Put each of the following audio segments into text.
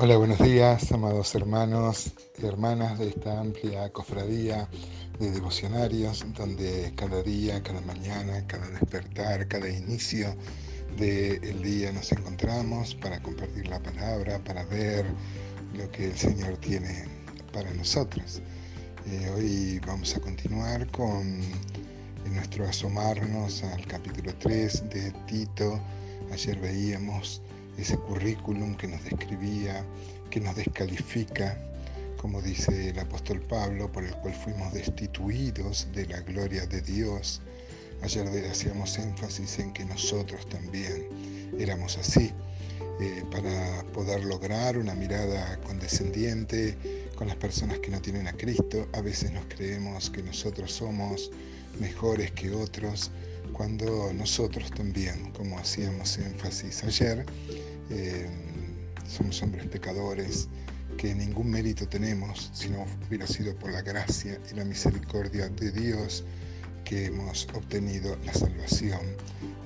Hola, buenos días, amados hermanos y hermanas de esta amplia cofradía de devocionarios, donde cada día, cada mañana, cada despertar, cada inicio del día nos encontramos para compartir la palabra, para ver lo que el Señor tiene para nosotros. Eh, hoy vamos a continuar con nuestro asomarnos al capítulo 3 de Tito. Ayer veíamos ese currículum que nos describía, que nos descalifica, como dice el apóstol Pablo, por el cual fuimos destituidos de la gloria de Dios. Ayer hacíamos énfasis en que nosotros también éramos así, eh, para poder lograr una mirada condescendiente con las personas que no tienen a Cristo. A veces nos creemos que nosotros somos mejores que otros, cuando nosotros también, como hacíamos énfasis ayer, eh, somos hombres pecadores que ningún mérito tenemos si no hubiera sido por la gracia y la misericordia de Dios que hemos obtenido la salvación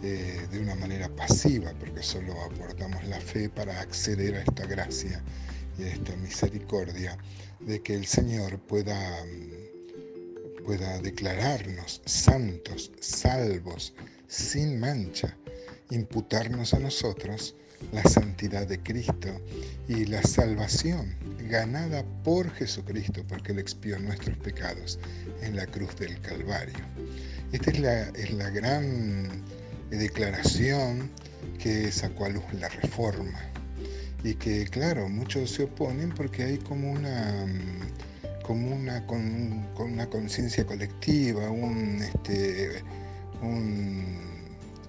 eh, de una manera pasiva, porque solo aportamos la fe para acceder a esta gracia y a esta misericordia de que el Señor pueda, pueda declararnos santos, salvos, sin mancha, imputarnos a nosotros la santidad de Cristo y la salvación ganada por Jesucristo, porque Él expió nuestros pecados en la cruz del Calvario. Esta es la, es la gran declaración que sacó a luz la reforma y que claro, muchos se oponen porque hay como una como una con, una conciencia colectiva, un, este, un,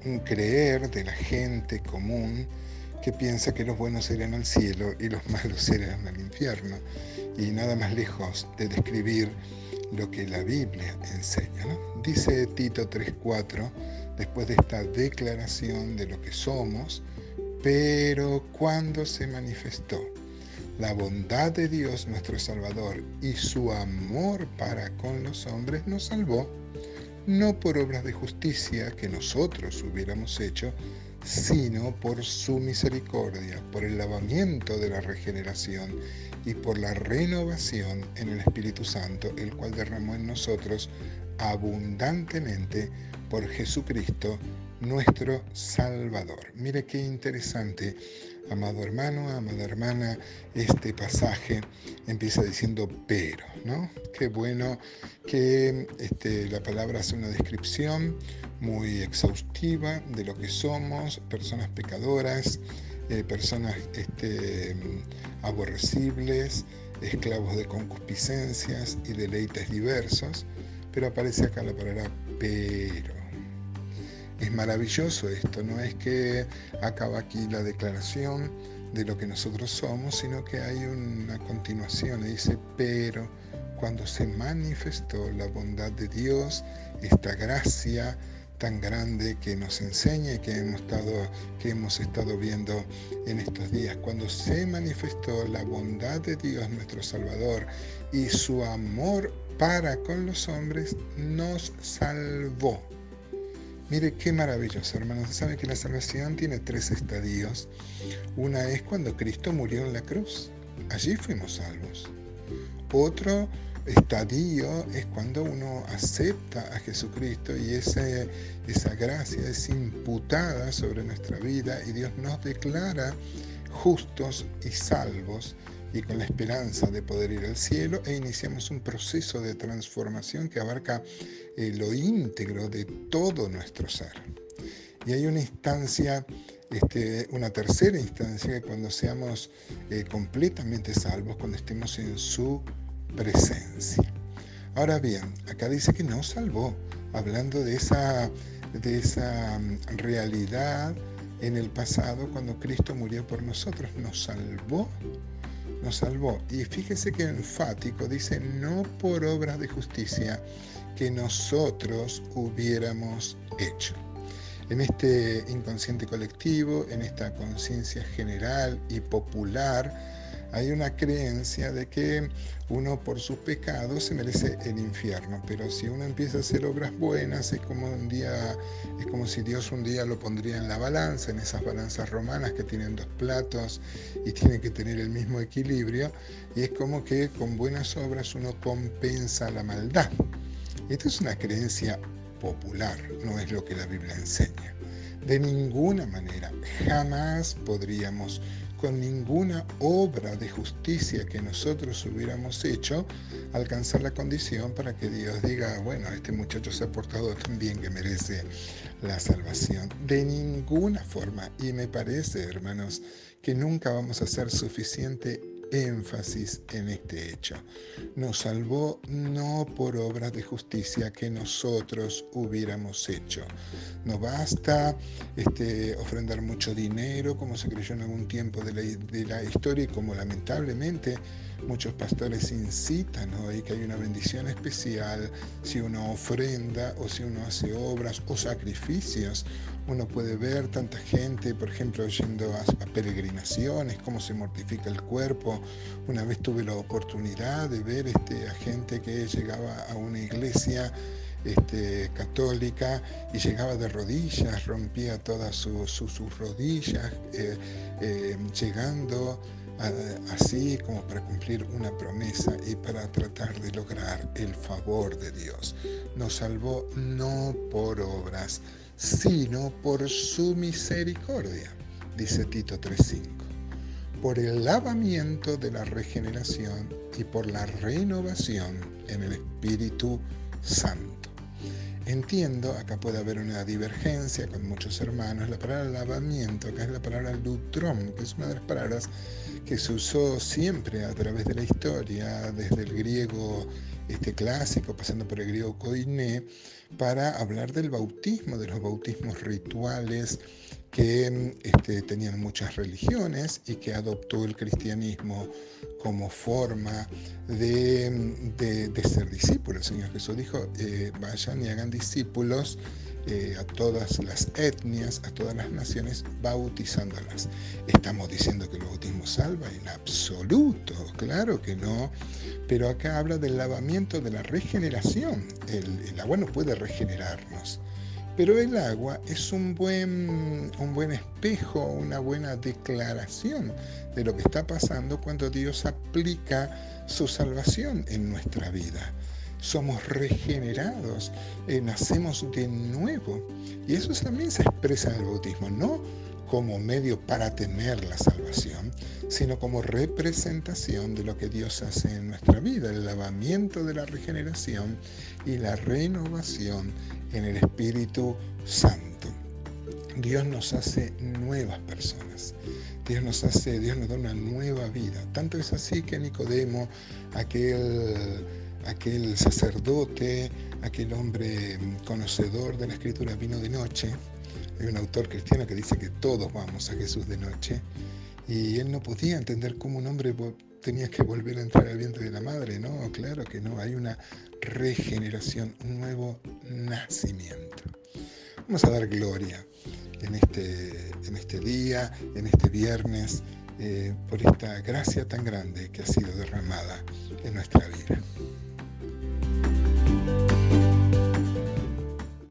un creer de la gente común que piensa que los buenos irán al cielo y los malos irán al infierno. Y nada más lejos de describir lo que la Biblia enseña. Dice Tito 3.4, después de esta declaración de lo que somos, pero cuando se manifestó la bondad de Dios nuestro Salvador y su amor para con los hombres nos salvó, no por obras de justicia que nosotros hubiéramos hecho, sino por su misericordia, por el lavamiento de la regeneración y por la renovación en el Espíritu Santo, el cual derramó en nosotros abundantemente por Jesucristo, nuestro Salvador. Mire qué interesante, amado hermano, amada hermana, este pasaje empieza diciendo pero, ¿no? Qué bueno que este, la palabra hace una descripción muy exhaustiva de lo que somos, personas pecadoras, eh, personas este, aborrecibles, esclavos de concupiscencias y deleites diversos, pero aparece acá la palabra pero. Es maravilloso esto, no es que acaba aquí la declaración de lo que nosotros somos, sino que hay una continuación. Y dice, pero cuando se manifestó la bondad de Dios, esta gracia tan grande que nos enseña y que hemos estado, que hemos estado viendo en estos días, cuando se manifestó la bondad de Dios nuestro Salvador y su amor para con los hombres, nos salvó Mire qué maravilloso, hermanos. Saben que la salvación tiene tres estadios. Una es cuando Cristo murió en la cruz. Allí fuimos salvos. Otro estadio es cuando uno acepta a Jesucristo y esa gracia es imputada sobre nuestra vida y Dios nos declara justos y salvos y con la esperanza de poder ir al cielo e iniciamos un proceso de transformación que abarca eh, lo íntegro de todo nuestro ser. Y hay una instancia, este, una tercera instancia, cuando seamos eh, completamente salvos, cuando estemos en su presencia. Ahora bien, acá dice que nos salvó, hablando de esa, de esa mm, realidad en el pasado cuando Cristo murió por nosotros, nos salvó nos salvó. Y fíjese que enfático dice, no por obras de justicia que nosotros hubiéramos hecho. En este inconsciente colectivo, en esta conciencia general y popular, Hay una creencia de que uno por sus pecados se merece el infierno, pero si uno empieza a hacer obras buenas es como un día es como si Dios un día lo pondría en la balanza, en esas balanzas romanas que tienen dos platos y tienen que tener el mismo equilibrio y es como que con buenas obras uno compensa la maldad. Esta es una creencia popular, no es lo que la Biblia enseña. De ninguna manera, jamás podríamos, con ninguna obra de justicia que nosotros hubiéramos hecho, alcanzar la condición para que Dios diga, bueno, este muchacho se ha portado tan bien que merece la salvación. De ninguna forma. Y me parece, hermanos, que nunca vamos a ser suficiente énfasis en este hecho. Nos salvó no por obras de justicia que nosotros hubiéramos hecho. No basta este, ofrendar mucho dinero, como se creyó en algún tiempo de la, de la historia y como lamentablemente muchos pastores incitan y que hay una bendición especial si uno ofrenda o si uno hace obras o sacrificios. Uno puede ver tanta gente, por ejemplo, yendo a, peregrinaciones, cómo se mortifica el cuerpo. Una vez tuve la oportunidad de ver este, a gente que llegaba a una iglesia este, católica y llegaba de rodillas, rompía todas sus rodillas, eh, eh, llegando así como para cumplir una promesa y para tratar de lograr el favor de Dios. Nos salvó no por obras, sino por su misericordia, dice Tito 3.5, por el lavamiento de la regeneración y por la renovación en el Espíritu Santo. Entiendo, acá puede haber una divergencia con muchos hermanos, la palabra lavamiento, acá es la palabra lutrom, que es una de las palabras que se usó siempre a través de la historia, desde el griego este clásico, pasando por el griego koiné, para hablar del bautismo, de los bautismos rituales que este, tenían muchas religiones y que adoptó el cristianismo como forma de, ser discípulos. El Señor Jesús dijo, eh, vayan y hagan discípulos eh, a todas las etnias, a todas las naciones, bautizándolas. ¿Estamos diciendo que el bautismo salva? En absoluto, claro que no. Pero acá habla del lavamiento de la regeneración. el agua no puede regenerarnos. Pero el agua es un buen, un buen espejo, una buena declaración de lo que está pasando cuando Dios aplica su salvación en nuestra vida. Somos regenerados, eh, nacemos de nuevo. Y eso también se expresa en el bautismo, no como medio para tener la salvación, sino como representación de lo que Dios hace en nuestra vida, el lavamiento de la regeneración y la renovación en el Espíritu Santo. Dios nos hace nuevas personas. Dios nos hace, Dios nos da una nueva vida. Tanto es así que Nicodemo, aquel, aquel sacerdote, aquel hombre conocedor de la escritura, vino de noche hay un autor cristiano que dice que todos vamos a Jesús de noche y él no podía entender cómo un hombre tenía que volver a entrar al vientre de la madre. No, claro que no, hay una regeneración, un nuevo nacimiento. Vamos a dar gloria en este, este día, en este viernes, eh, por esta gracia tan grande que ha sido derramada en nuestra vida.